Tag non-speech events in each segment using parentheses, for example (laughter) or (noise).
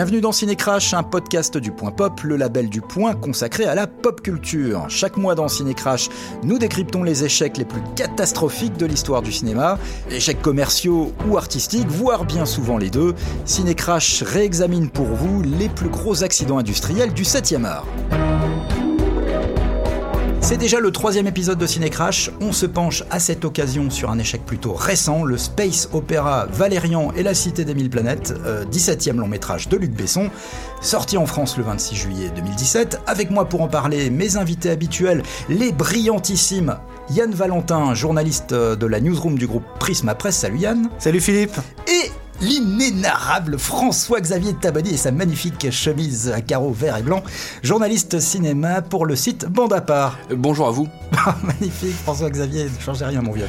Bienvenue dans Cinécrash, un podcast du Point Pop, le label du Point consacré à la pop culture. Chaque mois dans Cinécrash, nous décryptons les échecs les plus catastrophiques de l'histoire du cinéma, échecs commerciaux ou artistiques, voire bien souvent les deux. Cinécrash réexamine pour vous les plus gros accidents industriels du 7e art. C'est déjà le troisième épisode de Cinécrash. On se penche à cette occasion sur un échec plutôt récent, le space opéra Valérian et la cité des mille planètes, 17e euh, long métrage de Luc Besson, sorti en France le 26 juillet 2017. Avec moi pour en parler, mes invités habituels, les brillantissimes Yann Valentin, journaliste euh, de la newsroom du groupe Prisma Presse. Salut Yann. Salut Philippe. Et l'inénarrable François-Xavier Tabadi et sa magnifique chemise à carreaux vert et blanc, journaliste cinéma pour le site Bande à part. Bonjour à vous. (laughs) Magnifique François-Xavier, ne changez rien mon vieux.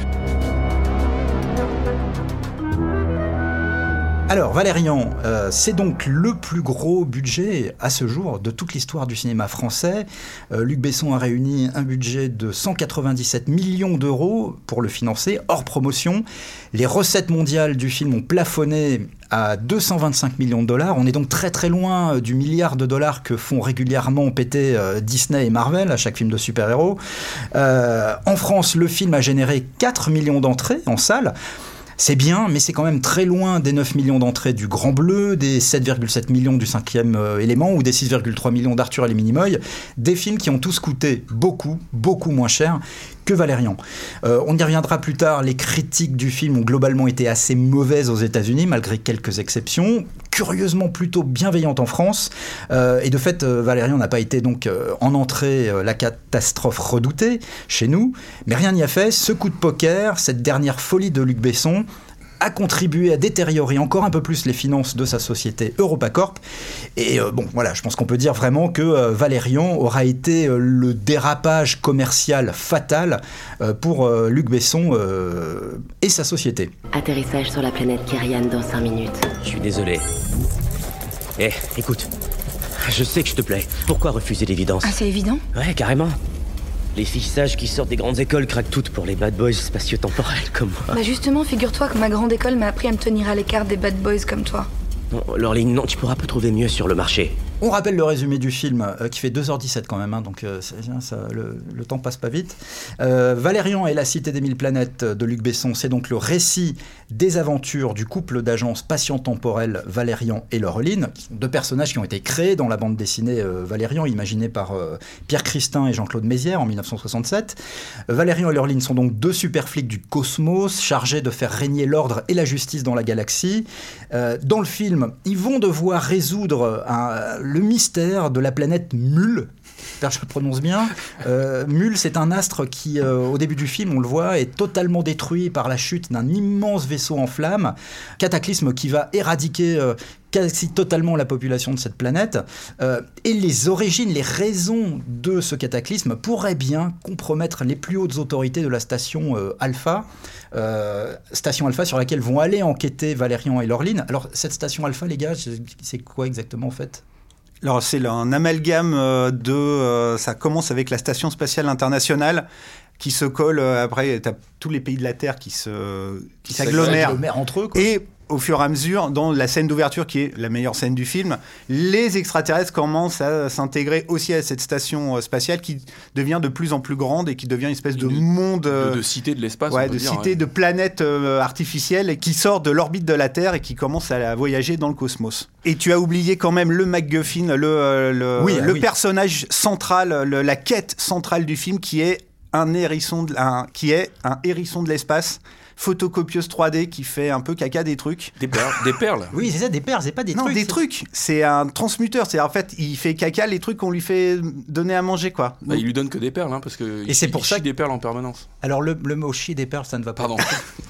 Alors, Valérian, euh, c'est donc le plus gros budget à ce jour de toute l'histoire du cinéma français. Euh, Luc Besson a réuni un budget de 197 millions d'euros pour le financer, hors promotion. Les recettes mondiales du film ont plafonné à 225 millions de dollars. On est donc très très loin du milliard de dollars que font régulièrement péter euh, Disney et Marvel à chaque film de super-héros. en France, le film a généré 4 millions d'entrées en salle. C'est bien, mais c'est quand même très loin des 9 millions d'entrées du Grand Bleu, des 7,7 millions du cinquième euh, élément ou des 6,3 millions d'Arthur et les Minimoy. Des films qui ont tous coûté beaucoup, beaucoup moins cher que Valérian. Euh, on y reviendra plus tard, les critiques du film ont globalement été assez mauvaises aux États-Unis, malgré quelques exceptions, curieusement plutôt bienveillantes en France. Euh, et de fait, euh, Valérian n'a pas été donc en entrée la catastrophe redoutée chez nous, mais rien n'y a fait. Ce coup de poker, cette dernière folie de Luc Besson, a contribué à détériorer encore un peu plus les finances de sa société EuropaCorp. Et euh, bon, voilà, je pense qu'on peut dire vraiment que euh, Valérian aura été euh, le dérapage commercial fatal pour Luc Besson et sa société. Atterrissage sur la planète Kyrian dans 5 minutes. Je suis désolé. Eh, écoute. Je sais que je te plais. Pourquoi refuser l'évidence? Ah, c'est évident Ouais, carrément. Les filles sages qui sortent des grandes écoles craquent toutes pour les bad boys spatio-temporels comme moi. Bah justement, figure-toi que ma grande école m'a appris à me tenir à l'écart des bad boys comme toi. Non, Laureline, non, tu pourras pas trouver mieux sur le marché. On rappelle le résumé du film euh, qui fait 2h17 quand même, hein, donc euh, ça, le, temps passe pas vite. Euh, Valérian et la cité des mille planètes de Luc Besson, c'est donc le récit des aventures du couple d'agents spatio-temporels Valérian et Laureline, deux personnages qui ont été créés dans la bande dessinée Valérian, imaginée par Pierre Christin et Jean-Claude Mézières en 1967. Valérian et Laureline sont donc deux super flics du cosmos chargés de faire régner l'ordre et la justice dans la galaxie. dans le film, ils vont devoir résoudre un le mystère de la planète Mule. J'espère que je le prononce bien. Euh, Mule, c'est un astre qui, euh, au début du film, on le voit, est totalement détruit par la chute d'un immense vaisseau en flammes. Cataclysme qui va éradiquer euh, quasi totalement la population de cette planète. Et les origines, les raisons de ce cataclysme pourraient bien compromettre les plus hautes autorités de la station Alpha. Station Alpha sur laquelle vont aller enquêter Valérian et Laureline. Alors, cette station Alpha, les gars, c'est quoi exactement en fait? Alors c'est un amalgame de... ça commence avec la Station spatiale internationale qui se colle après, tu as tous les pays de la Terre qui se qui s'agglomèrent entre eux. Et au fur et à mesure, dans la scène d'ouverture qui est la meilleure scène du film, les extraterrestres commencent à s'intégrer aussi à cette station euh, spatiale qui devient de plus en plus grande et qui devient une espèce de, monde. De, euh, cité de l'espace. Ouais, de cité de planète euh, artificielle et qui sort de l'orbite de la Terre et qui commence à voyager dans le cosmos. Et tu as oublié quand même le MacGuffin, le, le, oui, le oui. personnage central, le, la quête centrale du film qui est un hérisson, de, un, qui est un hérisson de l'espace photocopieuse 3D qui fait un peu caca des trucs. Des perles, des perles. Oui, c'est ça, des perles, c'est pas des non, trucs. des trucs. C'est un transmuteur. C'est en fait, il fait caca les trucs qu'on lui fait donner à manger, quoi. Bah, il lui donne que des perles, hein, parce que. Et c'est pour ça que des perles en permanence. Alors le, le mot chier des perles, ça ne va pas. Pardon.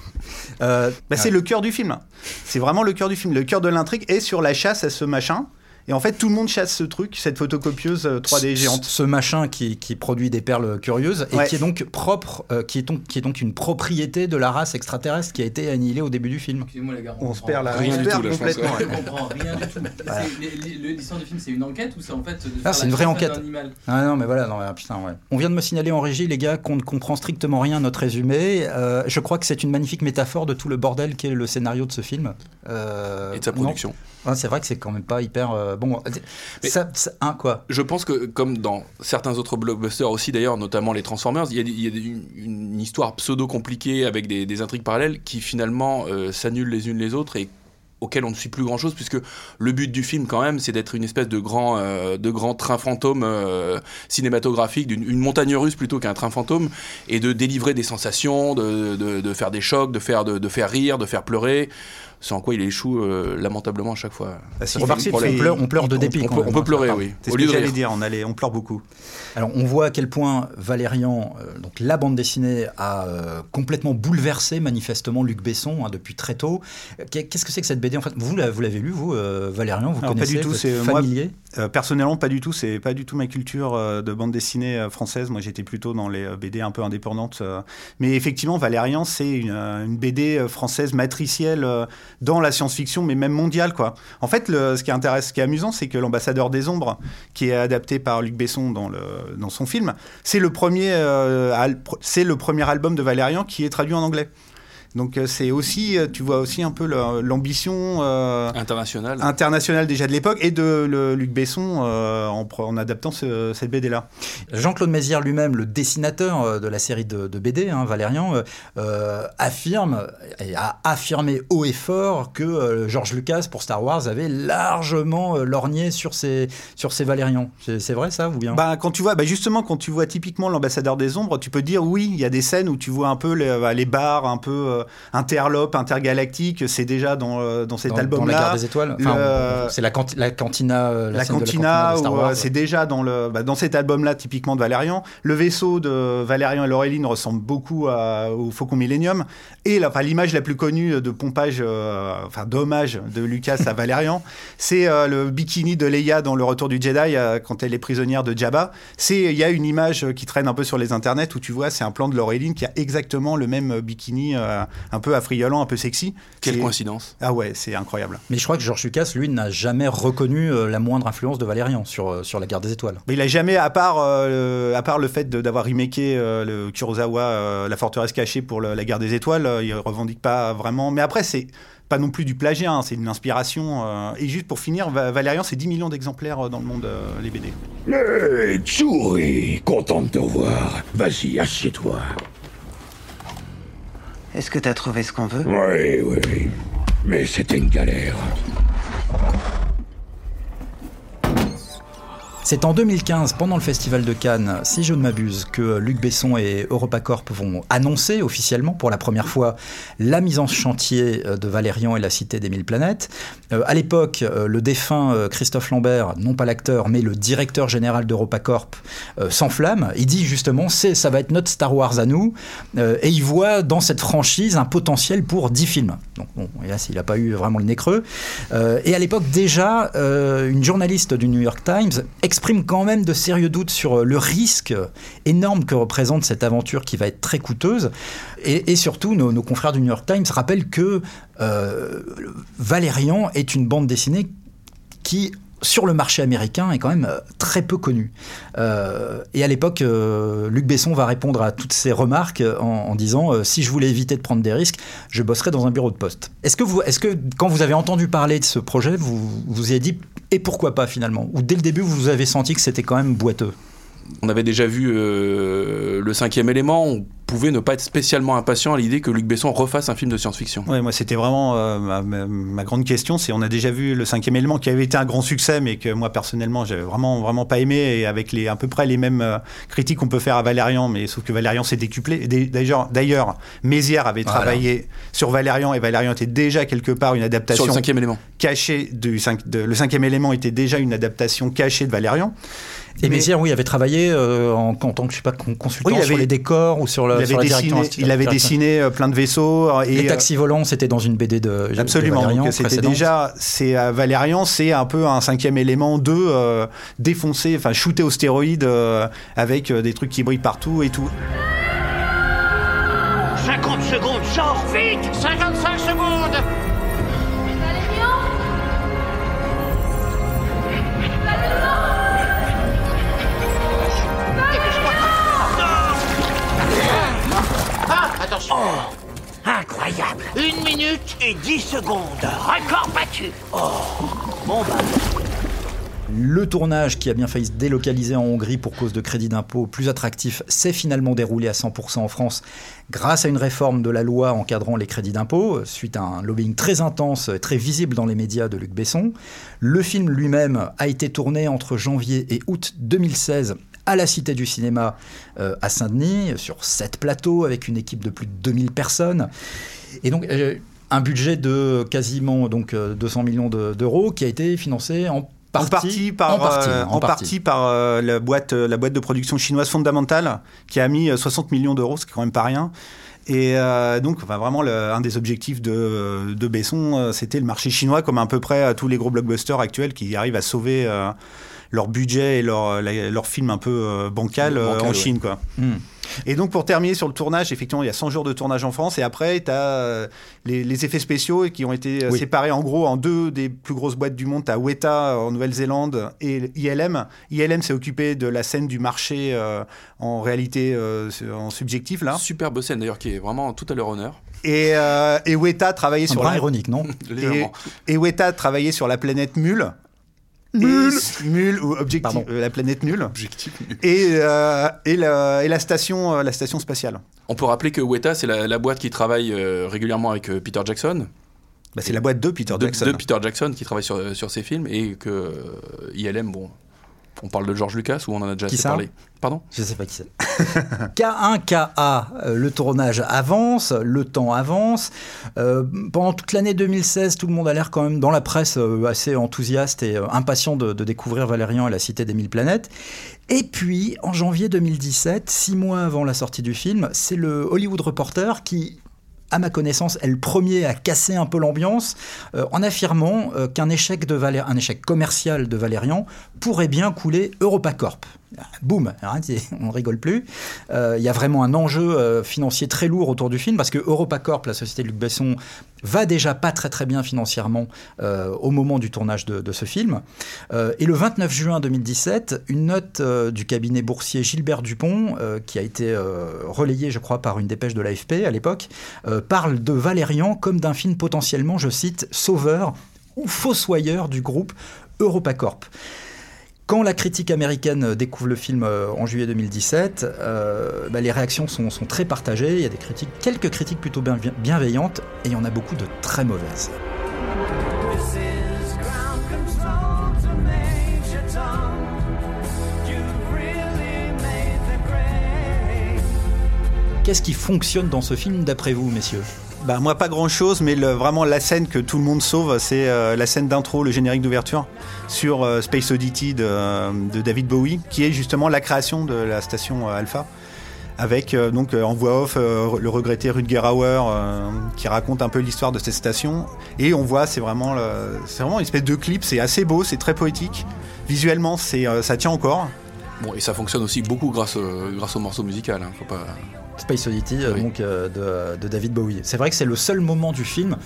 (laughs) euh, bah, c'est le cœur du film. C'est vraiment le cœur du film. Le cœur de l'intrigue est sur la chasse à ce machin Et en fait, tout le monde chasse ce truc, cette photocopieuse euh, 3D géante. Ce machin qui, qui produit des perles curieuses et Ouais. qui est donc propre, euh, qui, est donc, qui est donc une propriété de la race extraterrestre qui a été annihilée au début du film. Excusez-moi les gars, On se perd là, Rien on se du perd tout, là, je pense, complètement. Je ouais. comprends rien du tout. L'histoire du film, c'est une enquête ou c'est en fait de Ah, faire c'est une vraie enquête. un animal Ah non, mais voilà, non, ah, putain, ouais. On vient de me signaler en régie, les gars, qu'on ne comprend strictement rien à notre résumé. Euh, je crois que c'est une magnifique métaphore de tout le bordel qu'est le scénario de ce film. Euh, Et de sa production. Ouais, c'est vrai que c'est quand même pas hyper. Euh, bon, ça, ça- hein, quoi Je pense que, comme dans certains autres blockbusters aussi, d'ailleurs, notamment les Transformers, il y a, des- il y a des- une, une histoire pseudo-compliquée avec des, des intrigues parallèles qui finalement euh, s'annulent les unes les autres et auxquelles on ne suit plus grand chose, puisque le but du film, quand même, c'est d'être une espèce de grand, euh, de grand train fantôme euh, cinématographique, d'une une montagne russe plutôt qu'un train fantôme, et de délivrer des sensations, de, de- de faire des chocs, de faire, de, de faire rire, de faire pleurer. Sans quoi il échoue euh, lamentablement à chaque fois. Si, Ça, Remarque, c'est on pleure, on pleure de dépit On quand peut, même, on peut pleurer, ça, oui. C'est ce que j'allais dire, on, allait, on pleure beaucoup. Alors, on voit à quel point Valérian, euh, donc la bande dessinée, a euh, complètement bouleversé manifestement Luc Besson hein, depuis très tôt. Qu'est- Qu'est-ce que c'est que cette BD en fait Vous, la- vous l'avez lu, vous, euh, Valérian Vous Alors, pas connaissez du tout, c'est- moi- familier? Euh, personnellement, pas du tout. C'est pas du tout ma culture euh, de bande dessinée euh, française. Moi, j'étais plutôt dans les euh, BD un peu indépendantes. euh. Mais effectivement, Valérian, c'est une, une BD française matricielle euh, dans la science-fiction, mais même mondiale, quoi. En fait, ce qui intéresse, ce qui est amusant, c'est que l'ambassadeur des ombres, qui est adapté par Luc Besson dans son film, euh, c'est le premier album de Valérian qui est traduit en anglais. Donc euh, c'est aussi, euh, tu vois aussi un peu l'ambition. euh, International. international déjà de l'époque et de le- Luc Besson euh, en, adaptant ce- cette BD là. Jean-Claude Mézières lui-même, le dessinateur de la série de, de BD, hein, Valérian, affirme et a affirmé haut et fort que euh, George Lucas pour Star Wars avait largement euh, lorgné sur ses, sur ses Valérians. C'est c'est vrai ça ou bien? Bah, quand tu vois, bah justement, quand tu vois typiquement l'ambassadeur des ombres, tu peux dire oui, il y a des scènes où tu vois un peu les, bah, les bars un peu euh, interlopes, intergalactiques, c'est déjà dans, euh, dans cet dans, dans album-là. la guerre des étoiles Enfin, C'est la, canti- la cantina. La cantina, euh, c'est déjà dans, le, bah, dans cet album-là, typiquement de Valérian. Le vaisseau de Valérian et Laureline ressemble beaucoup à- au Faucon Millennium. Et enfin, l'image la plus connue de pompage, enfin d'hommage de Lucas à Valérian, (laughs) c'est le bikini de Leia dans Le Retour du Jedi quand elle est prisonnière de Jabba. C'est il y a une image qui traîne un peu sur les internets où tu vois, c'est un plan de Laureline qui a exactement le même bikini, euh, un peu affriolant, un peu sexy. Quelle coïncidence. Ah ouais, c'est incroyable. Mais je crois que George Lucas, lui, n'a jamais reconnu euh, la moindre influence de Valérian sur, euh, sur la guerre des étoiles. Mais il a jamais, à part, euh, à part le fait d'avoir remaké euh, le Kurosawa, euh, La forteresse cachée pour le- la guerre des étoiles, euh, il revendique pas vraiment. Mais après, c'est pas non plus du plagiat, hein, c'est une inspiration. euh, et juste pour finir, Va- Valérian, c'est 10 millions d'exemplaires euh, dans le monde, euh, les BD. Hey, Chewie, content de te revoir. Vas-y, assieds-toi. Est-ce que t'as trouvé ce qu'on veut? Oui, oui, oui. Mais c'était une galère. C'est en 2015, pendant le Festival de Cannes, si je ne m'abuse, que Luc Besson et EuropaCorp vont annoncer officiellement pour la première fois la mise en chantier euh, de Valérian et la Cité des Mille Planètes. Euh, à l'époque, euh, le défunt euh, Christophe Lambert, non pas l'acteur, mais le directeur général d'EuropaCorp, s'enflamme. Il dit justement, ça va être notre Star Wars à nous. Et il voit dans cette franchise un potentiel pour 10 films. Donc bon, il n'a pas eu vraiment le nez creux. Et à l'époque, déjà, une journaliste du New York Times exprime quand même de sérieux doutes sur euh, le risque énorme que représente cette aventure qui va être très coûteuse. Et, surtout, nos, nos confrères du New York Times rappellent que euh, Valérian est une bande dessinée qui sur le marché américain est quand même euh, très peu connue. Euh, et à l'époque, euh, Luc Besson va répondre à toutes ces remarques en, disant si je voulais éviter de prendre des risques, je bosserais dans un bureau de poste. Est-ce que, est-ce que quand vous avez entendu parler de ce projet, vous vous avez dit et pourquoi pas finalement? Ou dès le début, vous avez senti que c'était quand même boiteux? On avait déjà vu le cinquième élément. Pouvait ne pas être spécialement impatient à l'idée que Luc Besson refasse un film de science-fiction. Ouais, moi, c'était vraiment euh, ma, grande question. C'est on a déjà vu le cinquième élément qui avait été un grand succès, mais que moi personnellement, j'avais vraiment vraiment pas aimé, et avec les à peu près les mêmes euh, critiques qu'on peut faire à Valérian, mais sauf que Valérian s'est décuplé. D'ailleurs, d'ailleurs, Mézières avait Voilà. travaillé sur Valérian, et Valérian était déjà quelque part une adaptation Sur le cinquième élément. cachée du cinq- de- le cinquième élément était déjà une adaptation cachée de Valérian. Et Mais- Mézières, oui, avait travaillé euh, en, en tant que je sais pas, con- consultant Oui, il sur avait- les décors ou sur le. Il il avait dessiné, il avait dessiné euh, plein de vaisseaux. euh, Et, Les euh, taxis volants, c'était dans une BD de. Absolument. C'était déjà, c'est Valérian, c'est un peu un cinquième élément de euh, défoncer, enfin shooter aux stéroïdes euh, avec euh, des trucs qui brillent partout et tout. 50 secondes, sors vite 55 secondes Attention Incroyable. Une minute et 10 secondes. Record battu. Oh Bon bah... Le tournage qui a bien failli se délocaliser en Hongrie pour cause de crédits d'impôt plus attractifs s'est finalement déroulé à 100% en France grâce à une réforme de la loi encadrant les crédits d'impôt, suite à un lobbying très intense, et très visible dans les médias de Luc Besson. Le film lui-même a été tourné entre janvier et août 2016 à la Cité du Cinéma euh, à Saint-Denis, sur sept plateaux avec une équipe de plus de 2000 personnes. Et donc, euh, un budget de quasiment donc, euh, 200 millions de- d'euros qui a été financé en partie, en partie par, en partie, euh, en en partie. partie par euh, la, boîte, euh, la boîte de production chinoise Fondamental, qui a mis euh, 60 millions d'euros, ce qui est quand même pas rien. Et euh, donc, enfin, vraiment, le- un des objectifs de, de Besson, euh, c'était le marché chinois, comme à peu près tous les gros blockbusters actuels qui arrivent à sauver euh, leur budget et leur, la- leur film un peu euh, bancal, euh, Bancal, en ouais. Chine. Quoi. Hmm. Et donc, pour terminer sur le tournage, effectivement, il y a 100 jours de tournage en France. Et après, tu as les, les effets spéciaux qui ont été euh, Oui. séparés en gros en deux des plus grosses boîtes du monde. Tu as Weta en Nouvelle-Zélande et ILM. ILM s'est occupé de la scène du marché euh, en réalité euh, en subjectif, là. Superbe scène d'ailleurs qui est vraiment tout à leur honneur. Et, euh, et Weta travaillait Un sur la... ironique, non? (laughs) Et, et Weta travaillait sur la planète Mule. Mule, Mule ou objectif, Pardon. euh, la planète Mule. Objectif. Et, euh, et, la, et la station, euh, la station spatiale. On peut rappeler que Weta, c'est la, la boîte qui travaille euh, régulièrement avec euh, Peter Jackson. Bah, c'est la boîte de Peter de, Jackson. de Peter Jackson qui travaille sur, sur ses films et que euh, ILM, bon, on parle de George Lucas ou on en a déjà Qui assez parlé? Pardon? Je sais pas qui c'est. (laughs) K1, KA, euh, le tournage avance, le temps avance. Euh, pendant toute l'année 2016, tout le monde a l'air quand même dans la presse euh, assez enthousiaste et impatient de, de découvrir Valérian et la Cité des Mille Planètes. Et puis, en janvier 2017, six mois avant la sortie du film, c'est le Hollywood Reporter qui à ma connaissance, est le premier à casser un peu l'ambiance euh, en affirmant euh, qu'un échec, de échec commercial de Valérian pourrait bien couler EuropaCorp. Boum, hein, on rigole plus. Euh, Il y a vraiment un enjeu euh, financier très lourd autour du film parce que EuropaCorp, la société de Luc Besson, va déjà pas très très bien financièrement euh, au moment du tournage de, de ce film. Et le 29 juin 2017, une note du cabinet boursier Gilbert Dupont, qui a été relayée, je crois, par une dépêche de l'AFP à l'époque, parle de Valérian comme d'un film potentiellement, je cite, sauveur ou fossoyeur du groupe EuropaCorp. Quand la critique américaine découvre le film euh, en juillet 2017, euh, bah, les réactions sont, très partagées. Il y a des critiques, quelques critiques plutôt bien- bienveillantes, et il y en a beaucoup de très mauvaises. Qu'est-ce qui fonctionne dans ce film d'après vous, messieurs? Bah moi pas grand chose, mais vraiment la scène que tout le monde sauve, c'est euh, la scène d'intro, le générique d'ouverture sur euh, Space Oddity de, David Bowie, qui est justement la création de la station euh, Alpha, avec donc en voix off le regretté Rutger Hauer qui raconte un peu l'histoire de cette station, et on voit c'est vraiment c'est vraiment une espèce de clip, c'est assez beau, c'est très poétique, visuellement c'est ça tient encore. Bon, et ça fonctionne aussi beaucoup grâce, grâce au morceau musical. hein, faut pas... Space Oddity, euh, Oui. donc euh, de, de David Bowie. C'est vrai que c'est le seul moment du film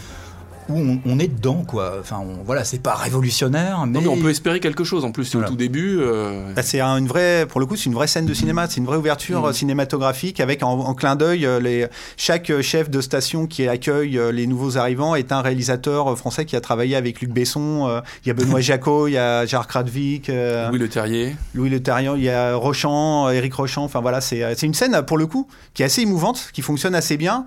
où on, on est dedans, quoi. Enfin, on- voilà, c'est pas révolutionnaire, mais, Non, mais on peut espérer quelque chose en plus. C'est Voilà. au tout début. euh, Bah, c'est un- une vraie, pour le coup, c'est une vraie scène de cinéma, c'est une vraie ouverture Mhm. euh, cinématographique avec en, en clin d'œil euh, les, chaque chef de station qui accueille les nouveaux arrivants est un réalisateur français qui a travaillé avec Luc Besson. euh, Il y a Benoît (laughs) Jacot, il y a Gérard Kradvik, euh, Louis Le Terrier. Louis Le Terrien, il y a Rochant, Éric Rochant. Enfin voilà, c'est une scène pour le coup qui est assez émouvante, qui fonctionne assez bien.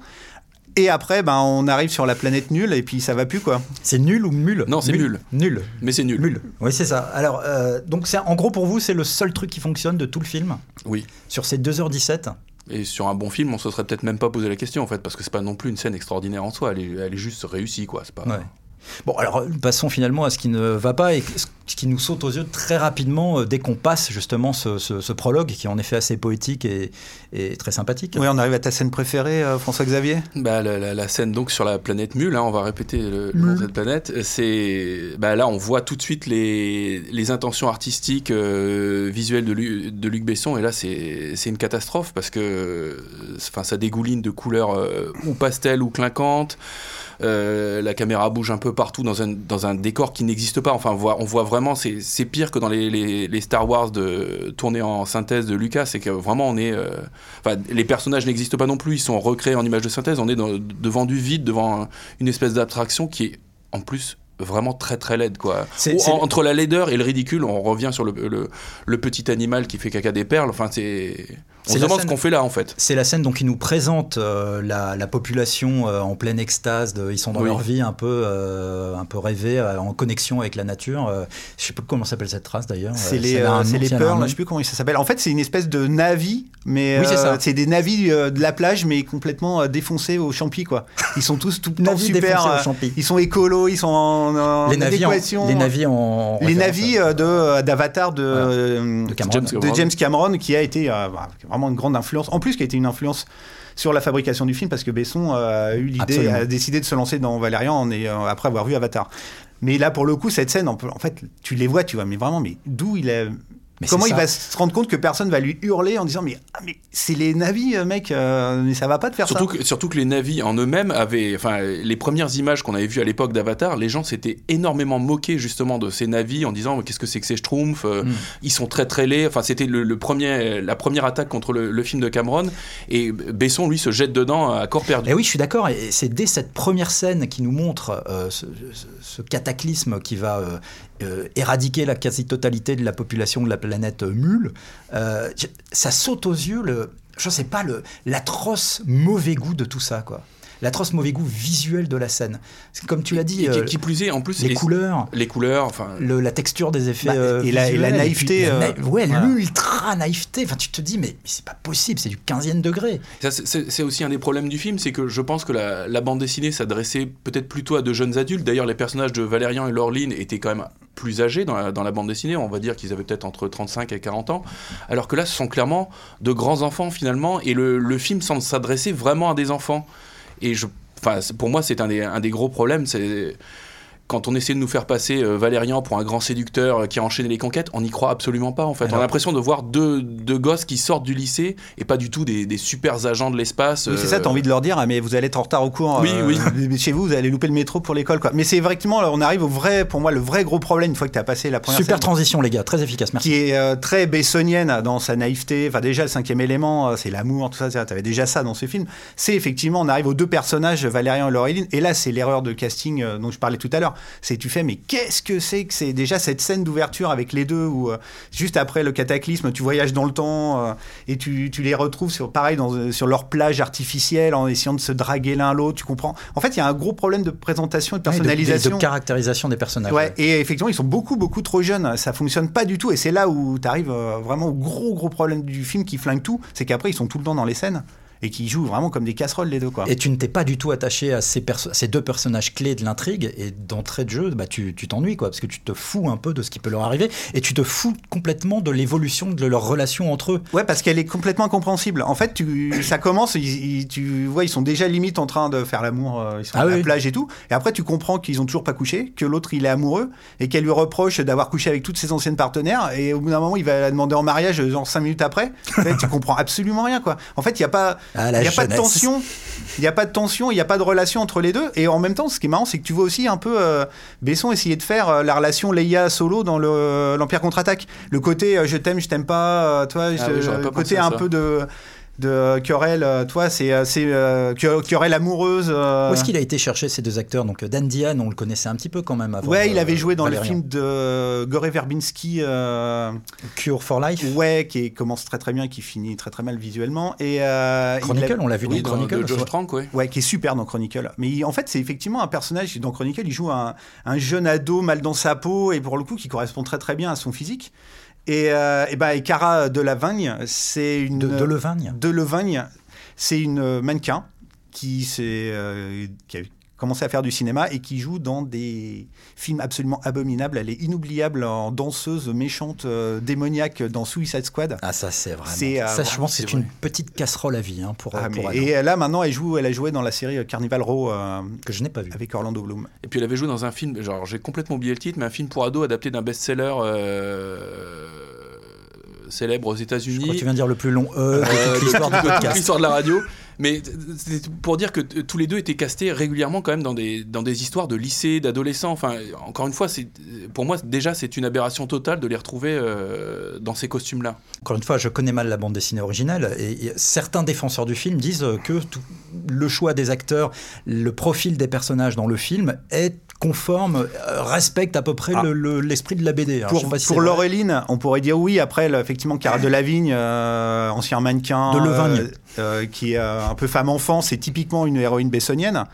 Et après, ben, on arrive sur la planète nulle et puis ça va plus quoi. c'est nul ou mule Non, c'est nul. Nul. Mais c'est nul. Nul. Oui, c'est ça. Alors, euh, donc, c'est en gros pour vous, c'est le seul truc qui fonctionne de tout le film Oui. sur ces 2h17. Et sur un bon film, on se serait peut-être même pas posé la question en fait, parce que c'est pas non plus une scène extraordinaire en soi. Elle est, elle est juste réussie, quoi. C'est pas. Ouais. Bon, alors passons finalement à ce qui ne va pas et ce qui nous saute aux yeux très rapidement euh, dès qu'on passe justement ce, ce- ce prologue qui est en effet assez poétique et, et très sympathique. Oui, on arrive à ta scène préférée, euh, François-Xavier? Bah, la, la- la scène donc sur la planète Mule, hein, on va répéter le, nom de cette planète. C'est bah, là on voit tout de suite les, les intentions artistiques, euh, visuelles de, Lu- de Luc Besson et là c'est c'est une catastrophe parce que enfin ça dégouline de couleurs euh, ou pastel ou clinquantes. Euh, la caméra bouge un peu partout dans un, dans un décor qui n'existe pas. Enfin, on voit, on voit vraiment, c'est pire que dans les, les, les Star Wars de, tournés en synthèse de Lucas. C'est que vraiment, on est. euh, Enfin, les personnages n'existent pas non plus, ils sont recréés en image de synthèse. On est dans- devant du vide, devant un- une espèce d'abstraction qui est en plus vraiment très très laide quoi. Ou en- entre la laideur et le ridicule, on revient sur le, le, le petit animal qui fait caca des perles. Enfin, c'est. On C'est se demande ce scène- qu'on fait là en fait. C'est la scène donc qui nous présente euh, la, la population euh, en pleine extase. de- ils sont dans Oui. leur vie un peu, euh, un peu rêvée, euh, en connexion avec la nature. euh, je sais pas comment s'appelle cette race d'ailleurs. C'est Euh, les, les nom. je sais plus comment ça s'appelle. En fait, c'est une espèce de navi, mais Oui, c'est euh, ça. c'est des navis euh, de la plage, mais complètement euh, défoncés au champi, quoi. Ils sont tous tout le temps Navis super. euh, ils sont écolos, ils sont en, en les navis en, adéquation. les navis en Les navis de d'Avatar de, euh, de Cameron. James de Cameron. James Cameron, qui a été euh, bah, vraiment une grande influence. En plus, qui a été une influence sur la fabrication du film, parce que Besson euh, a eu l'idée, a décidé de se lancer dans Valérian en ayant- après avoir vu Avatar. Mais là, pour le coup, cette scène, en fait, tu les vois, tu vois, mais vraiment, mais d'où il est. Mais Comment il va se rendre compte que personne va lui hurler en disant mais, ah, mais c'est les navis euh, mec euh, mais ça va pas de faire Surtout ça que, surtout que les navis en eux-mêmes avaient, enfin, les premières images qu'on avait vues à l'époque d'Avatar, les gens s'étaient énormément moqués justement de ces navis en disant qu'est-ce que c'est que ces schtroumpfs Euh, Mm. Ils sont très très laids. Enfin, c'était le, le premier, la première attaque contre le, le film de Cameron. Et Besson, lui, se jette dedans à corps perdu. Et oui, je suis d'accord. Et c'est dès cette première scène qui nous montre euh, ce, ce- ce cataclysme qui va euh, éradiquer la quasi-totalité de la population de la planète euh, Mule. euh, ça saute aux yeux le, je sais pas, l'atroce mauvais goût de tout ça, quoi. L'atroce mauvais goût visuel de la scène. Comme tu l'as dit, Et qui, euh, qui plus est, en plus, les couleurs. les couleurs, enfin. le- la texture des effets Bah, euh, et la- et la visuels, naïveté, puis la euh, naï- ouais voilà. l'ultra naïveté enfin tu te dis mais, mais c'est pas possible c'est du 15e degré c'est- aussi un des problèmes du film, c'est que je pense que la, la bande dessinée s'adressait peut-être plutôt à de jeunes adultes. D'ailleurs, les personnages de Valérian et Laureline étaient quand même plus âgés dans la, dans la bande dessinée. On va dire qu'ils avaient peut-être entre 35 et 40 ans. Alors que là, ce sont clairement de grands enfants finalement. Et le, le film semble s'adresser vraiment à des enfants. Et je, pour moi, c'est un des, un des gros problèmes. C'est quand on essaie de nous faire passer euh, Valérian pour un grand séducteur euh, qui a enchaîné les conquêtes, on n'y croit absolument pas en fait. on a l'impression de voir deux, deux gosses qui sortent du lycée et pas du tout des, des super agents de l'espace. Oui, c'est ça, euh, t'as envie de leur dire, ah, mais vous allez être en retard au cours. Oui, euh, oui. Chez vous, vous allez louper le métro pour l'école, quoi. Mais c'est effectivement, on arrive au vrai, pour moi, le vrai gros problème, une fois que t'as passé la première super scène, transition les gars très efficace merci qui est euh, très bessonienne dans sa naïveté. Enfin, déjà, le cinquième élément, euh, c'est l'amour, tout ça. c'est- T'avais déjà ça dans ce film. C'est effectivement, on arrive aux deux personnages, Valérian et Laureline. Et là, c'est l'erreur de casting euh, dont je parlais tout à l'heure. C'est tu fais, mais qu'est-ce que c'est que c'est déjà cette scène d'ouverture avec les deux où euh, juste après le cataclysme, tu voyages dans le temps euh, et tu, tu les retrouves sur pareil dans, euh, sur leur plage artificielle en essayant de se draguer l'un l'autre. Tu comprends? En fait, il y a un gros problème de présentation et de Ouais, de- de, personnalisation. de caractérisation des personnages Ouais, et effectivement, ils sont beaucoup, beaucoup trop jeunes. Ça fonctionne pas du tout. Et c'est là où tu arrives vraiment au gros, gros problème du film qui flingue tout. C'est qu'après, ils sont tout le temps dans les scènes et qui jouent vraiment comme des casseroles, les deux, quoi. Et tu ne t'es pas du tout attaché à ces, perso- ces deux personnages clés de l'intrigue, et d'entrée de jeu, bah, tu t'ennuies, quoi, parce que tu te fous un peu de ce qui peut leur arriver, et tu te fous complètement de l'évolution de leur relation entre eux. Ouais, parce qu'elle est complètement incompréhensible. En fait, tu, ça commence, ils, ils- tu vois, ils sont déjà limite en train de faire l'amour, euh, ils sont Ah à la oui. plage et tout. Et après, tu comprends qu'ils ont toujours pas couché, que l'autre il est amoureux et qu'elle lui reproche d'avoir couché avec toutes ses anciennes partenaires. Et au bout d'un moment, il va la demander en mariage, genre cinq minutes après. En fait, tu comprends absolument rien, quoi. En fait, il y a pas, Ah, il y a pas de tension. Il n'y a pas de tension, il n'y a pas de relation entre les deux. Et en même temps, ce qui est marrant, c'est que tu vois aussi un peu euh, Besson essayer de faire euh, la relation Leia-Solo dans le- l'Empire contre-attaque. Le côté euh, je t'aime, je t'aime pas, euh, toi, Ah je- oui, côté un ça. peu de de querelle, euh, toi, c'est euh, euh, querelle amoureuse. euh. Où est-ce qu'il a été chercher ces deux acteurs? Donc Dan Diane, on le connaissait un petit peu quand même avant. Ouais, il euh, avait joué dans Valérian. le film de Gore Verbinski, euh, Cure for Life. ouais, qui commence très très bien et qui finit très très mal visuellement. Et euh, il Chronicle, a- on l'a vu Oui, dans dans, Chronicle. de Josh. Trank, ouais. Ouais, qui est super dans Chronicle. Mais il- en fait, c'est effectivement un personnage dans Chronicle. Il joue un, un jeune ado mal dans sa peau et pour le coup, qui correspond très très bien à son physique. Et, euh, et ben, et Cara Delevingne, c'est une De, de Levagne. Delevingne, c'est une mannequin qui, s'est, euh, qui a commencé à faire du cinéma et qui joue dans des films absolument abominables. Elle est inoubliable en danseuse méchante euh, démoniaque dans Suicide Squad. Ah ça c'est vraiment. Euh, ça je pense c'est c'est une petite casserole à vie hein, pour, Ah, pour mais- elle, et là maintenant elle joue, elle a joué dans la série Carnival Row euh, que je n'ai pas vu. avec Orlando Bloom. Et puis elle avait joué dans un film, genre j'ai complètement oublié le titre, mais un film pour ados adapté d'un best-seller euh, célèbre aux Je crois États-Unis. que tu viens de dire le plus long E Euh, de- l'histoire de la radio. Mais c'est pour dire que tous les deux étaient castés régulièrement quand même dans des, dans des histoires de lycée, d'adolescents. Enfin, encore une fois, pour moi déjà c'est une aberration totale de les retrouver euh, dans ces costumes-là. Encore une fois, je connais mal la bande dessinée originale et certains défenseurs du film disent que le choix des acteurs, le profil des personnages dans le film est conforme, euh, respecte à peu près Ah. le- le- l'esprit de la BD. Alors, Pour, si pour. Laureline, on pourrait dire oui. Après, là, effectivement, Cara Delevingne, euh, ancien mannequin, De Levagne. euh, euh, qui est euh, un peu femme-enfant, c'est typiquement une héroïne bessonienne.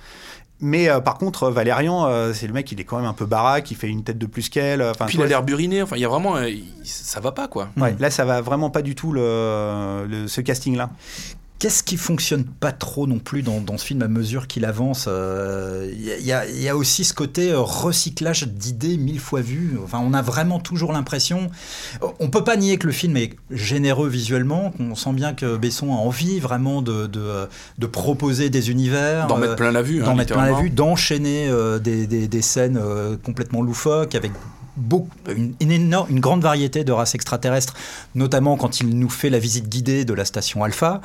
Mais euh, par contre, Valérian, euh, c'est le mec, il est quand même un peu baraque, il fait une tête de plus qu'elle. Enfin, Puis il a l'air buriné. Enfin, il y a vraiment, euh, ça va pas quoi. ouais, là, ça va vraiment pas du tout le, le- ce casting-là. Qu'est-ce qui fonctionne pas trop non plus dans, dans ce film à mesure qu'il avance euh, Il y, a- il y a- il y a aussi ce côté euh, recyclage d'idées mille fois vues. Enfin, on a vraiment toujours l'impression. On peut pas nier que le film est généreux visuellement. qu'on sent bien que Besson a envie vraiment de, de, de proposer des univers, D'en euh, mettre plein la vue. d'en hein, mettre plein la vue, d'enchaîner euh, des, des- des scènes euh, complètement loufoques avec une, grande variété de races extraterrestres, notamment quand il nous fait la visite guidée de la station Alpha.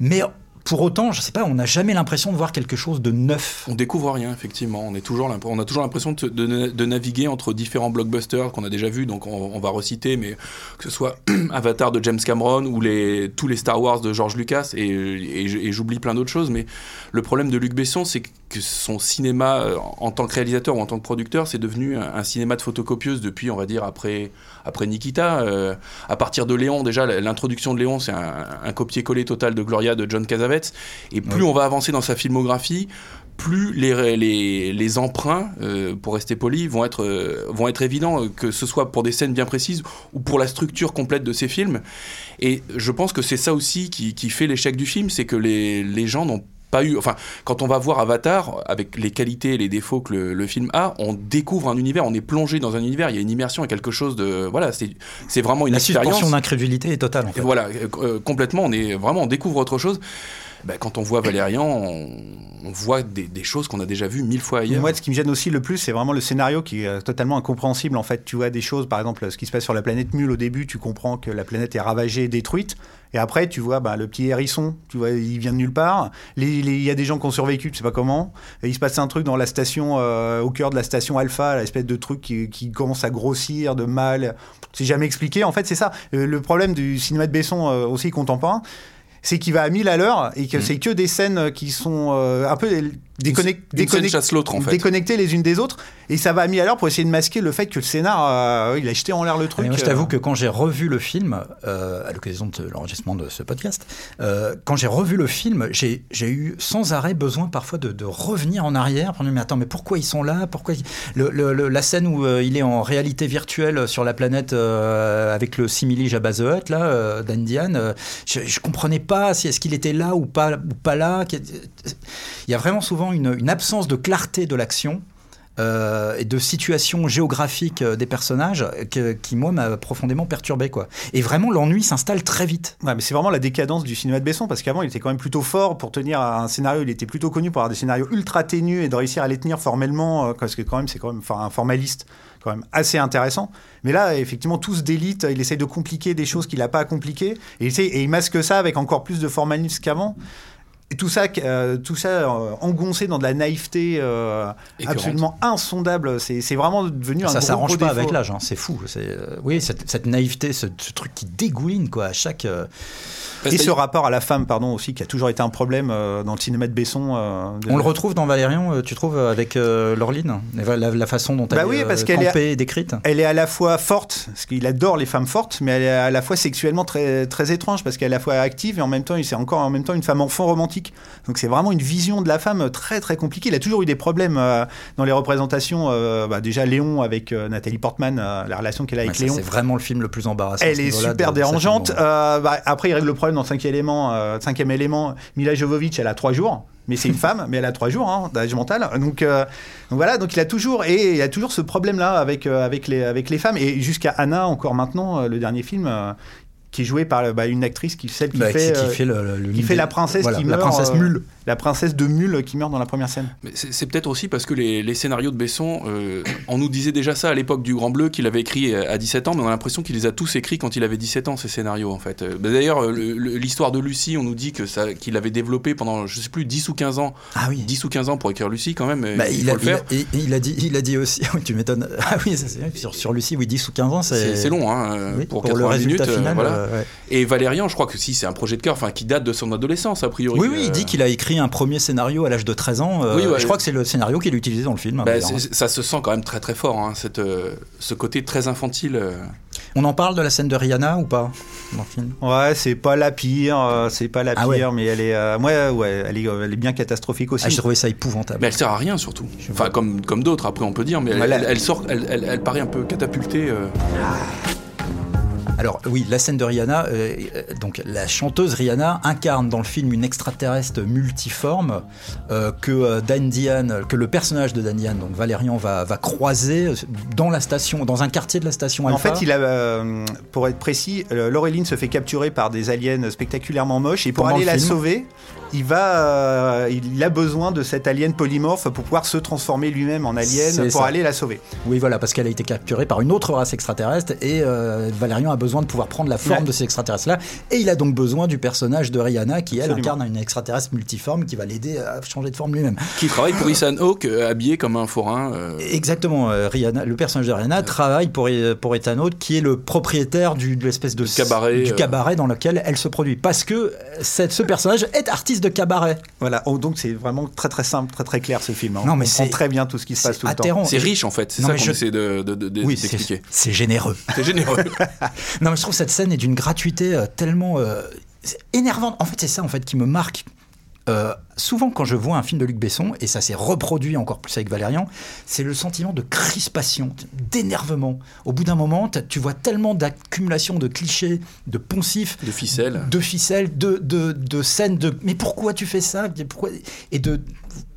Mais pour autant, je sais pas, on n'a jamais l'impression de voir quelque chose de neuf. On découvre rien, effectivement. On, a toujours l'impression de, naviguer entre différents blockbusters qu'on a déjà vus, donc on, va reciter, mais que ce soit (clears throat) Avatar de James Cameron ou tous les Star Wars de George Lucas, et, et j'oublie plein d'autres choses, mais le problème de Luc Besson, c'est que son cinéma, euh, en tant que réalisateur ou en tant que producteur, c'est devenu un, un cinéma de photocopieuse depuis, on va dire, après, après Nikita. Euh, à partir de Léon, déjà, l'introduction de Léon, c'est un, un copier-coller total de Gloria de John Cassavetes, et plus on va avancer dans sa filmographie, plus les, les, les emprunts, euh, pour rester poli, vont être, euh, vont être évidents, que ce soit pour des scènes bien précises ou pour la structure complète de ces films. Et je pense que c'est ça aussi qui, qui fait l'échec du film, c'est que les, les gens n'ont pas eu. Enfin, quand on va voir Avatar, avec les qualités et les défauts que le, le film a, on découvre un univers, on est plongé dans un univers, il y a une immersion et quelque chose de. Voilà, c'est vraiment une La expérience. suspension d'incrédulité est totale. En fait. voilà, euh, complètement, on est vraiment, on découvre autre chose. Ben, quand on voit Valérian, on, voit des, choses qu'on a déjà vues mille fois ailleurs. Moi, ce qui me gêne aussi le plus, c'est vraiment le scénario qui est euh, totalement incompréhensible. En fait, tu vois des choses, par exemple, ce qui se passe sur la planète Mule au début, tu comprends que la planète est ravagée, détruite. Et après, tu vois bah, le petit hérisson, tu vois, il vient de nulle part. Il y a des gens qui ont survécu, tu sais pas comment. Il se passe un truc dans la station, euh, au cœur de la station Alpha, l'espèce de truc qui, qui commence à grossir de mal. C'est jamais expliqué. En fait, c'est ça. Euh, Le problème du cinéma de Besson euh, aussi contemporain, c'est qu'il va à 1000 à l'heure et que Mm. c'est que des scènes qui sont euh, un peu déconnect- Une scène déconnect- chasse l'autre, en fait. déconnectées les unes des autres. Et ça va à 1000 à l'heure pour essayer de masquer le fait que le scénar, euh, il a jeté en l'air le Mais truc. moi, je t'avoue euh. que quand j'ai revu le film, euh, à l'occasion de l'enregistrement de ce podcast, euh, quand j'ai revu le film, j'ai eu sans arrêt besoin parfois de, de revenir en arrière pour me dire, mais attends, mais pourquoi ils sont là? Pourquoi ils- le, le- le- La scène où euh, il est en réalité virtuelle sur la planète euh, avec le simili Jabba the Hutt, là, euh, euh, je, je comprenais pas si est-ce qu'il était là ou pas, ou pas là. Il y a vraiment souvent une, absence de clarté de l'action euh, et de situation géographique euh, des personnages que- qui, moi, m'a profondément perturbé. Quoi. Et vraiment, l'ennui s'installe très vite. Ouais, mais c'est vraiment la décadence du cinéma de Besson parce qu'avant il était quand même plutôt fort pour tenir un scénario. Il était plutôt connu pour avoir des scénarios ultra ténus et de réussir à les tenir formellement euh, parce que quand même c'est quand même enfin, un formaliste quand même assez intéressant. Mais là effectivement tous d'élite, il essaye de compliquer des choses qu'il n'a pas à compliquer et il masque ça avec encore plus de formalisme qu'avant. Et tout ça, euh, tout ça euh, engoncé dans de la naïveté euh, absolument insondable. C'est c'est vraiment devenu un ça gros, s'arrange gros pas défaut. avec l'âge, hein, c'est fou. C'est, euh, oui, cette, cette naïveté, ce, ce truc qui dégouline quoi, à chaque. euh, Parce Et ce rapport à la femme, pardon, aussi, qui a toujours été un problème euh, dans le cinéma de Besson. euh, de- On le retrouve dans Valérian, euh, tu trouves, avec euh, Laureline? La, façon dont elle Bah est parce euh, qu'elle est- campée et décrite. Elle est à la fois forte, parce qu'il adore les femmes fortes, mais elle est à la fois sexuellement très, très étrange, parce qu'elle est à la fois active et en même temps, c'est encore en même temps une femme enfant romantique. Donc c'est vraiment une vision de la femme très très compliquée. Il a toujours eu des problèmes euh, dans les représentations. euh, bah, déjà Léon avec euh, Nathalie Portman, la relation qu'elle a avec Ouais, ça, Léon. C'est vraiment le film le plus embarrassant. Elle est super dérangeante. bah, après, il règle le problème dans cinquième élément. cinquième élément, Mila Jovovich, elle a trois jours. Mais c'est une (laughs) femme, mais elle a trois jours hein, d'âge mental. Donc, euh, donc voilà, donc il a toujours et il a toujours ce problème-là avec euh, avec les avec les femmes et jusqu'à Anna encore maintenant, euh, le dernier film. Qui est joué par bah, une actrice qui celle qui Bah, fait qui- qui euh, fait le- le- qui fait la princesse voilà, qui la meurt princesse euh, Mule. la princesse de Mule qui meurt dans la première scène Mais c'est c'est peut-être aussi parce que les, les scénarios de Besson, euh, on nous disait déjà ça à l'époque du Grand Bleu qu'il avait écrit à 17 ans, mais on a l'impression qu'il les a tous écrits quand il avait 17 ans, ces scénarios en fait. Bah, D'ailleurs, le- le- l'histoire de Lucie, on nous dit que ça- qu'il avait développé pendant, je sais plus, 10 ou 15 ans. Ah oui. 10 ou 15 ans pour écrire Lucie quand même, Bah, il, il, a, le faire. il, a, il dit, il a dit aussi, (laughs) tu m'étonnes. Ah oui, ça, c'est vrai, sur, sur Lucie, oui, 10 ou 15 ans, C'est c'est c'est long hein, Oui, pour, pour le 80 résultat minutes. euh, final, voilà. Euh, ouais. Et Valérian, je crois que si, c'est un projet de cœur enfin, qui date de son adolescence, a priori. Oui, oui, il Euh, dit qu'il a écrit un premier scénario à l'âge de 13 ans. euh, Oui, ouais. je crois que c'est le scénario qu'il a utilisé dans le film. hein, bah, ça se sent quand même très très fort, hein, cette, euh, ce côté très infantile. euh. On en parle de la scène de Rihanna ou pas dans le film? Ouais, c'est pas la pire, euh, c'est pas la Ah pire, ouais. mais elle est, euh, ouais, ouais, elle est, elle est bien catastrophique aussi. ah, J'ai trouvé ça épouvantable. Mais elle sert à rien surtout. Enfin, comme, comme d'autres, après on peut dire, mais elle, Voilà. elle- elle sort, elle, elle- elle paraît un peu catapultée. euh. Alors oui, la scène de Rihanna, euh, euh, donc la chanteuse Rihanna incarne dans le film une extraterrestre multiforme euh, que Dan Diane, que le personnage de Dan Diane, donc Valérian, va, va croiser dans la station, dans un quartier de la station En Alpha. fait, il a, euh, pour être précis, Laureline se fait capturer par des aliens spectaculairement moches et pour Pendant aller le la film. sauver, il va, il a besoin de cet alien polymorphe pour pouvoir se transformer lui-même en alien pour ça. aller la sauver. Oui, voilà, parce qu'elle a été capturée par une autre race extraterrestre et Valérian a besoin de pouvoir prendre la forme Ouais. de ces extraterrestres-là. Et il a donc besoin du personnage de Rihanna qui, elle, Absolument. incarne une extraterrestre multiforme qui va l'aider à changer de forme lui-même. Qui travaille pour Ethan Hawke, euh, habillé comme un forain. euh. Exactement, euh, Rihanna, le personnage de Rihanna travaille pour, pour Ethan Hawke, qui est le propriétaire du, de l'espèce de cabaret, du euh. cabaret dans lequel elle se produit. Parce que cette- ce personnage est artiste de cabaret. Voilà. Oh, donc c'est vraiment très très simple, très très clair ce film. hein. Non, On mais comprend c'est- très bien tout ce qui se passe tout le temps. atterrant. C'est riche en fait, c'est Non, ça qu'on je- essaie de, de- de- Oui, c'est généreux. C'est généreux. (laughs) (laughs) Non, mais je trouve cette scène est d'une gratuité euh, tellement euh, énervante. En fait, c'est ça en fait qui me marque. Euh, souvent, quand je vois un film de Luc Besson, et ça s'est reproduit encore plus avec Valérian, c'est le sentiment de crispation, d'énervement. Au bout d'un moment, tu vois tellement d'accumulation de clichés, de poncifs, de ficelles, de ficelles, de, de, de scènes de mais pourquoi tu fais ça? Pourquoi? Et de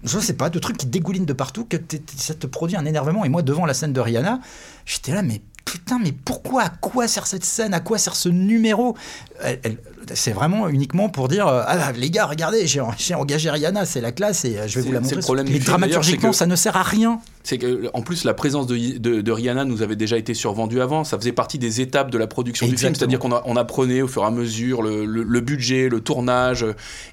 je sais pas de trucs qui dégoulinent de partout que ça te produit un énervement et moi devant la scène de Rihanna j'étais là mais putain mais pourquoi à quoi sert cette scène à quoi sert ce numéro? C'est vraiment uniquement pour dire euh, ah les gars regardez j'ai engagé Rihanna c'est la classe et euh, je vais vous la montrer le problème mais dramaturgiquement ça ne sert à rien C'est que, en plus, la présence de, de- de Rihanna nous avait déjà été survendue avant. Ça faisait partie des étapes de la production du film. C'est-à-dire qu'on on apprenait au fur et à mesure le, le- le budget, le tournage.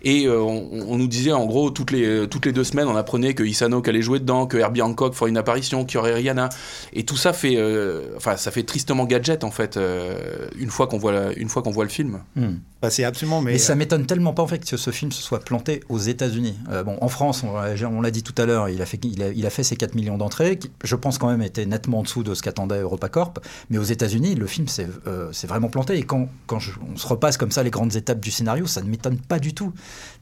Et euh, on, on nous disait, en gros, toutes les, toutes les deux semaines, on apprenait que Isano allait jouer dedans, que Herbie Hancock ferait une apparition, qu'il y aurait Rihanna. Et tout ça fait, euh, enfin, ça fait tristement gadget, en fait, euh, une fois qu'on voit, la- une fois qu'on voit le film. Hmm. C'est absolument. Mais, Mais ça m'étonne tellement pas en fait que ce film se soit planté aux États-Unis. Euh, bon, en France, on, on l'a dit tout à l'heure, il a fait, il a, il a fait ses 4 millions d'entrées, qui, je pense quand même était nettement en dessous de ce qu'attendait EuropaCorp. Mais aux États-Unis, le film s'est euh, vraiment planté. Et quand, quand je- on se repasse comme ça les grandes étapes du scénario, ça ne m'étonne pas du tout.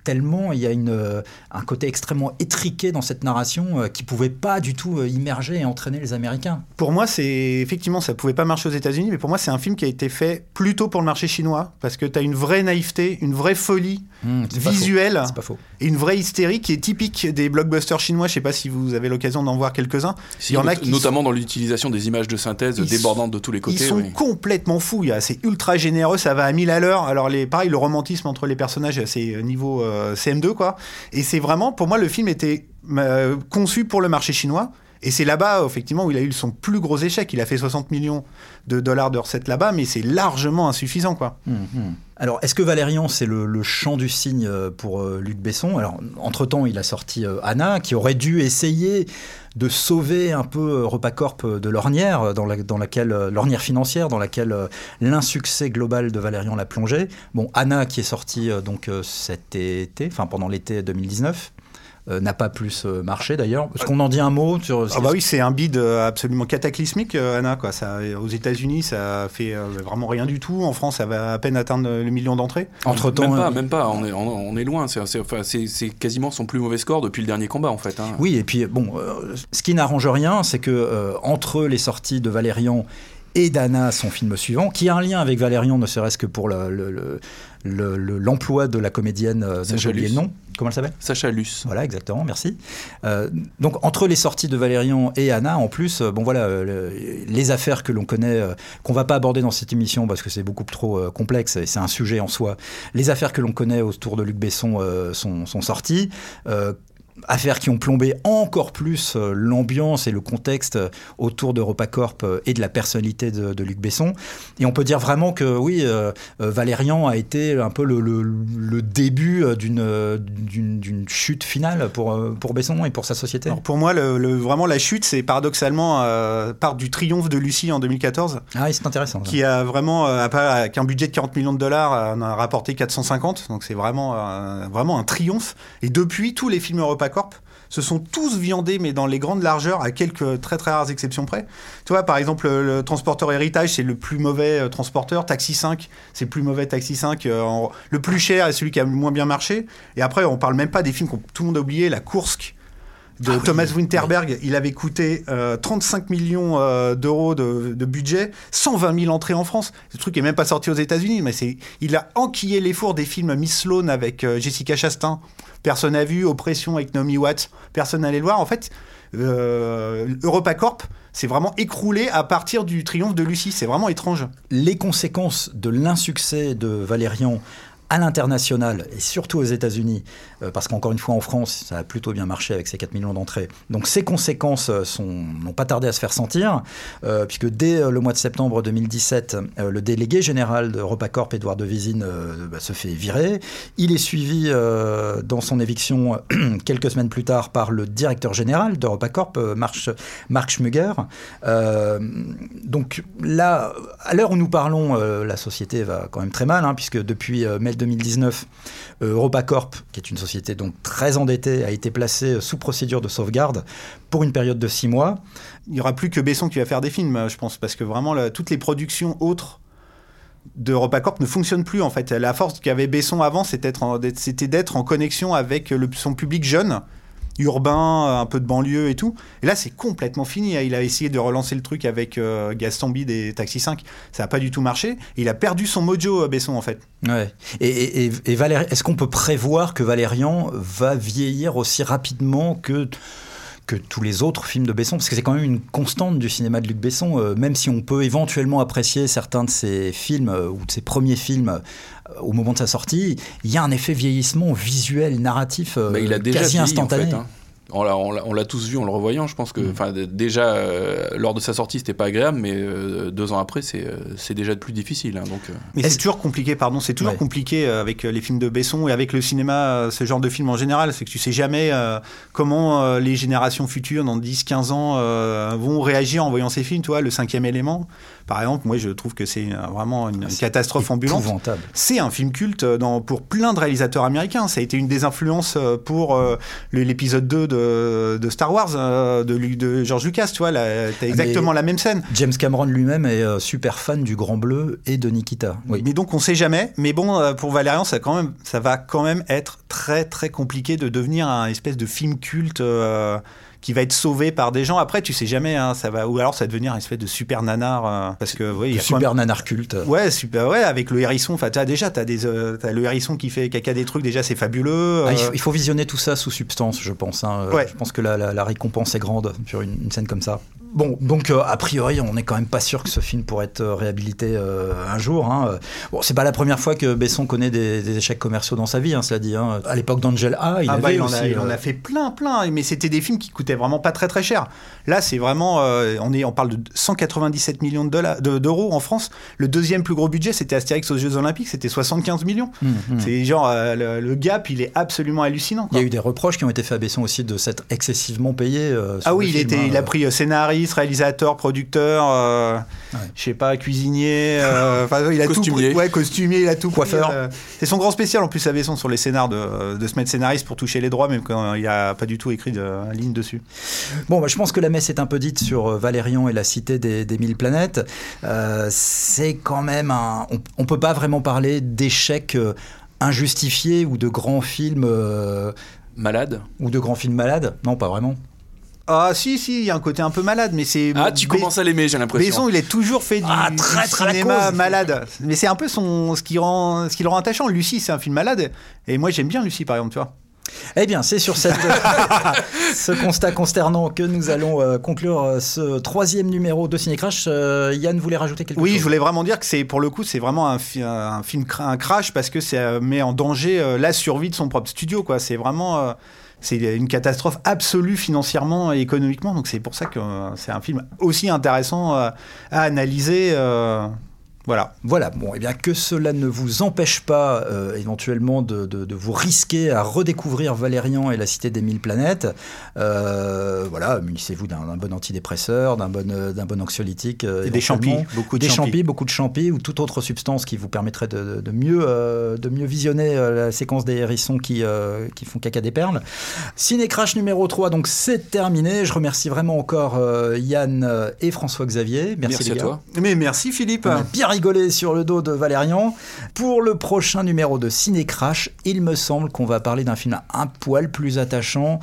Tellement il y a une, euh, un côté extrêmement étriqué dans cette narration euh, qui pouvait pas du tout euh, immerger et entraîner les Américains. Pour moi, c'est effectivement, ça pouvait pas marcher aux États-Unis, mais pour moi, c'est un film qui a été fait plutôt pour le marché chinois, parce que tu as une vraie naïveté, une vraie folie Mmh, faux. visuelle, C'est pas faux. et une vraie hystérie qui est typique des blockbusters chinois. Je sais pas si vous avez l'occasion d'en voir quelques-uns. Si, Il y en a qui notamment dans l'utilisation des images de synthèse débordantes de tous les côtés. Ils sont oui. complètement fous. C'est ultra généreux, ça va à 1000 à l'heure. Alors, les, pareil, le romantisme entre les personnages, c'est euh, niveau euh, CM2, quoi. Et c'est vraiment, pour moi, le film était euh, conçu pour le marché chinois. Et c'est là-bas, effectivement, où il a eu son plus gros échec. Il a fait 60 millions de dollars de recettes là-bas, mais c'est largement insuffisant, quoi. Mhm. Alors, est-ce que Valérian, c'est le, le chant du cygne euh, pour euh, Luc Besson? Alors, entre-temps, il a sorti euh, Anna, qui aurait dû essayer de sauver un peu Repacorp de l'ornière, laquelle l'ornière financière, dans laquelle l'insuccès global de Valérian l'a plongé. Bon, Anna, qui est sorti euh, donc cet été, enfin pendant l'été 2019. Euh, n'a pas plus euh, marché d'ailleurs. Est-ce qu'on en dit un mot sur Ah bah oui, c'est un bid euh, absolument cataclysmique, euh, Anna. Quoi. Ça, aux États-Unis, ça fait euh, vraiment rien du tout. En France, ça va à peine atteindre le million d'entrées. Entre temps, Même pas, même pas. On est, on, on est loin. C'est c'est- enfin, c'est- c'est quasiment son plus mauvais score depuis le dernier combat, en fait. hein. Oui, et puis bon, euh, ce qui n'arrange rien, c'est que euh, entre les sorties de Valérian et d'Anna, son film suivant, qui a un lien avec Valérian, ne serait-ce que pour le- le- le- le- le- l'emploi de la comédienne euh, j'ai oublié le nom. Comment elle s'appelle? Sacha Luce. Voilà, exactement, merci. Euh, donc, entre les sorties de Valérian et Anna, en plus, euh, bon voilà, euh, le- les affaires que l'on connaît, euh, qu'on va pas aborder dans cette émission parce que c'est beaucoup trop euh, complexe et c'est un sujet en soi. Les affaires que l'on connaît autour de Luc Besson euh, sont, sont sorties. Affaires qui ont plombé encore plus euh, l'ambiance et le contexte euh, autour d'EuropaCorp euh, et de la personnalité de, de Luc Besson. Et on peut dire vraiment que oui, euh, Valérian a été un peu le, le- le début d'une chute finale pour, pour Besson et pour sa société. Alors pour moi, le, vraiment, la chute, c'est paradoxalement euh, part du triomphe de Lucie en 2014. Ah, oui, c'est intéressant. ça. Qui a vraiment, euh, avec un budget de 40 millions de dollars, en a rapporté 450. Donc c'est vraiment, vraiment un triomphe. Et depuis, tous les films EuropaCorp se sont tous viandés, mais dans les grandes largeurs, à quelques très très rares exceptions près. Tu vois, par exemple, le, transporteur héritage, c'est le plus mauvais euh, transporteur. Taxi 5, c'est le plus mauvais Taxi 5. euh, en- le plus cher est celui qui a le moins bien marché. Et après, on parle même pas des films que tout le monde a oublié, La Kursk de Thomas Winterberg, il avait coûté euh, 35 millions euh, d'euros de, de budget, 120 000 entrées en France. Ce truc est même pas sorti aux États-Unis, mais c'est, il a enquillé les fours des films Miss Sloan avec euh, Jessica Chastain. Personne n'a vu Oppression avec Naomi Watts. Personne n'allait le voir. En fait, euh, EuropaCorp s'est vraiment écroulé à partir du triomphe de Lucie. C'est vraiment étrange. Les conséquences de l'insuccès de Valérian à l'international et surtout aux États-Unis, euh, parce qu'encore une fois en France, ça a plutôt bien marché avec ses 4 millions d'entrées. Donc ces conséquences euh, n'ont pas tardé à se faire sentir, euh, puisque dès le mois de septembre 2017, euh, le délégué général de Repacorp, Édouard de Vizine, bah, se fait virer. Il est suivi dans son éviction (clears throat) quelques semaines plus tard par le directeur général de Repacorp, Marc. Euh, donc là, à l'heure où nous parlons, la société va quand même très mal, hein, puisque depuis mai 2019, euh, EuropaCorp, qui est une société donc très endettée, a été placée sous procédure de sauvegarde pour une période de six mois. Il n'y aura plus que Besson qui va faire des films, euh, je pense, parce que vraiment, toutes les productions autres de ne fonctionnent plus, en fait. La force qu'avait Besson avant, c'était d'être en, d'être- c'était d'être en connexion avec le- son public jeune, urbain, un peu de banlieue et tout. Et là, c'est complètement fini. hein. Il a essayé de relancer le truc avec euh, Gaston Bide et Taxi 5. Ça n'a pas du tout marché. Il a perdu son mojo, euh, Besson, en fait. Ouais. Et, et, est-ce qu'on peut prévoir que Valérian va vieillir aussi rapidement que que tous les autres films de Besson, parce que c'est quand même une constante du cinéma de Luc Besson, euh, même si on peut éventuellement apprécier certains de ses films euh, ou de ses premiers films euh, au moment de sa sortie, il y a un effet vieillissement visuel, narratif Bah, il a déjà quasi vieilli, instantané. En fait, hein. On l'a- tous vu en le revoyant, je pense que Mm. déjà euh, lors de sa sortie c'était pas agréable, mais euh, deux ans après c'est euh, déjà de plus difficile. hein, donc, euh. Mais c'est toujours compliqué, pardon, c'est toujours Ouais. compliqué avec les films de Besson et avec le cinéma, ce genre de film en général. C'est que tu sais jamais euh, comment euh, les générations futures, dans 10-15 ans, euh, vont réagir en voyant ces films. Tu vois, le cinquième élément, par exemple, moi je trouve que c'est euh, vraiment une, une catastrophe ambulante. C'est un film culte euh, dans, pour plein de réalisateurs américains. Ça a été une des influences euh, pour euh, l'épisode 2 de, de Star Wars, de, George Lucas. Tu vois, t'as exactement Mais la même scène. James Cameron lui-même est super fan du Grand Bleu et de Nikita. Oui. Mais donc on sait jamais. Mais bon, pour Valérian, ça, quand même, ça va quand même être très très compliqué de devenir un espèce de film culte euh, qui va être sauvé par des gens. Après, tu sais jamais. hein, ça va ou alors ça va devenir une espèce de super nanar euh, parce que oui, il y a quand super même- nanar culte. Ouais, super. Ouais, avec le hérisson. Enfin, déjà, t'as des, euh, t'as le hérisson qui fait caca des trucs. Déjà, c'est fabuleux. Ah, il, euh, faut, il faut visionner tout ça sous substance, je pense. hein. Ouais. Je pense que la, la- la récompense est grande sur une, une scène comme ça. Bon, donc euh, a priori, on n'est quand même pas sûr que ce film pourrait être euh, réhabilité euh, un jour. Hein. Bon, c'est pas la première fois que Besson connaît des, des échecs commerciaux dans sa vie, hein, cela dit. hein. À l'époque d'Angel A, il ah avait bah, il, en a, il en a fait plein, plein. Mais c'était des films qui coûtaient vraiment pas très très cher. Là, c'est vraiment, euh, on est, on parle de 197 millions de dollars, de- d'euros en France. Le deuxième plus gros budget, c'était Astérix aux Jeux Olympiques, c'était 75 millions. hum, hum. C'est genre le, le gap, il est absolument hallucinant. Il y a eu des reproches qui ont été faits à Besson aussi de s'être excessivement payé. Ah oui, il, film, était, hein. il a pris scénario, scénariste, réalisateur, producteur, euh, je sais pas, cuisinier, euh, (laughs) il a Costumier. tout. Ouais, costumier, il a tout. Coiffeur. euh, c'est son grand spécial en plus à Besson sur les scénars de, de se mettre scénariste pour toucher les droits, même quand il a pas du tout écrit de ligne dessus. Bon, bah, je pense que la messe est un peu dite sur euh, Valérian et la cité des, des mille planètes. Euh, c'est quand même un. On, on peut pas vraiment parler d'échec injustifié ou de grands films. euh, Malade. ou de grands films malades. Non, pas vraiment. Ah si si, il y a un côté un peu malade, mais c'est. Ah, tu Bé- commences à l'aimer, j'ai l'impression. Besson, il a toujours fait du, Ah, très, très cinéma cause. malade. Mais c'est un peu son, ce qui rend, ce qui le rend attachant. Lucie, c'est un film malade, et moi j'aime bien Lucie par exemple, tu vois. Eh bien, c'est sur cette, (laughs) ce constat consternant que nous allons euh, conclure euh, ce troisième numéro de Ciné Crash. Euh, Yann voulait rajouter quelque Oui, chose je voulais vraiment dire que c'est pour le coup, c'est vraiment un, fi- un film un crash parce que ça met en danger euh, la survie de son propre studio. Quoi, c'est vraiment, euh, c'est une catastrophe absolue financièrement et économiquement. Donc c'est pour ça que euh, c'est un film aussi intéressant euh, à analyser. Voilà. Voilà, bon, eh bien que cela ne vous empêche pas euh, éventuellement de, de- de vous risquer à redécouvrir Valérian et la Cité des Mille Planètes. Euh, voilà, munissez-vous d'un bon antidépresseur, d'un bon, euh, d'un bon anxiolytique. euh, Et des champis, beaucoup de des champis. champis, beaucoup de champis ou toute autre substance qui vous permettrait de, mieux, de mieux visionner la séquence des hérissons qui, qui font caca des perles. Ciné Crash numéro 3, donc c'est terminé. Je remercie vraiment encore Yann et François-Xavier. Merci, Merci les à toi. Mais merci Philippe. On a bien rigolé sur le dos de Valérian. Pour le prochain numéro de Ciné Crash, il me semble qu'on va parler d'un film un poil plus attachant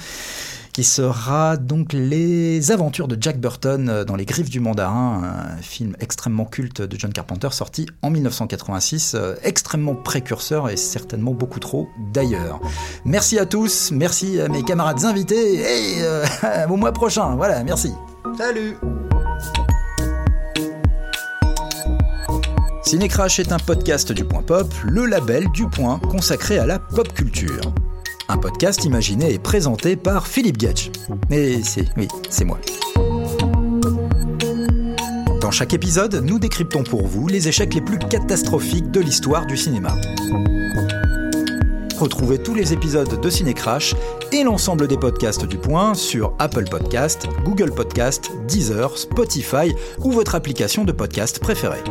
qui sera donc Les Aventures de Jack Burton euh, dans les griffes du mandarin, un film extrêmement culte de John Carpenter sorti en 1986, euh, extrêmement précurseur et certainement beaucoup trop d'ailleurs. Merci à tous, merci à mes camarades invités et euh, (laughs) au mois prochain. Voilà, merci. Salut. Cinécrash est un podcast du Point Pop, le label du Point consacré à la pop culture. Un podcast imaginé et présenté par Philippe Gatch. Et c'est, oui, c'est moi. Dans chaque épisode, nous décryptons pour vous les échecs les plus catastrophiques de l'histoire du cinéma. Retrouvez tous les épisodes de Cinécrash et l'ensemble des podcasts du Point sur Apple Podcast, Google Podcast, Deezer, Spotify ou votre application de podcast préférée.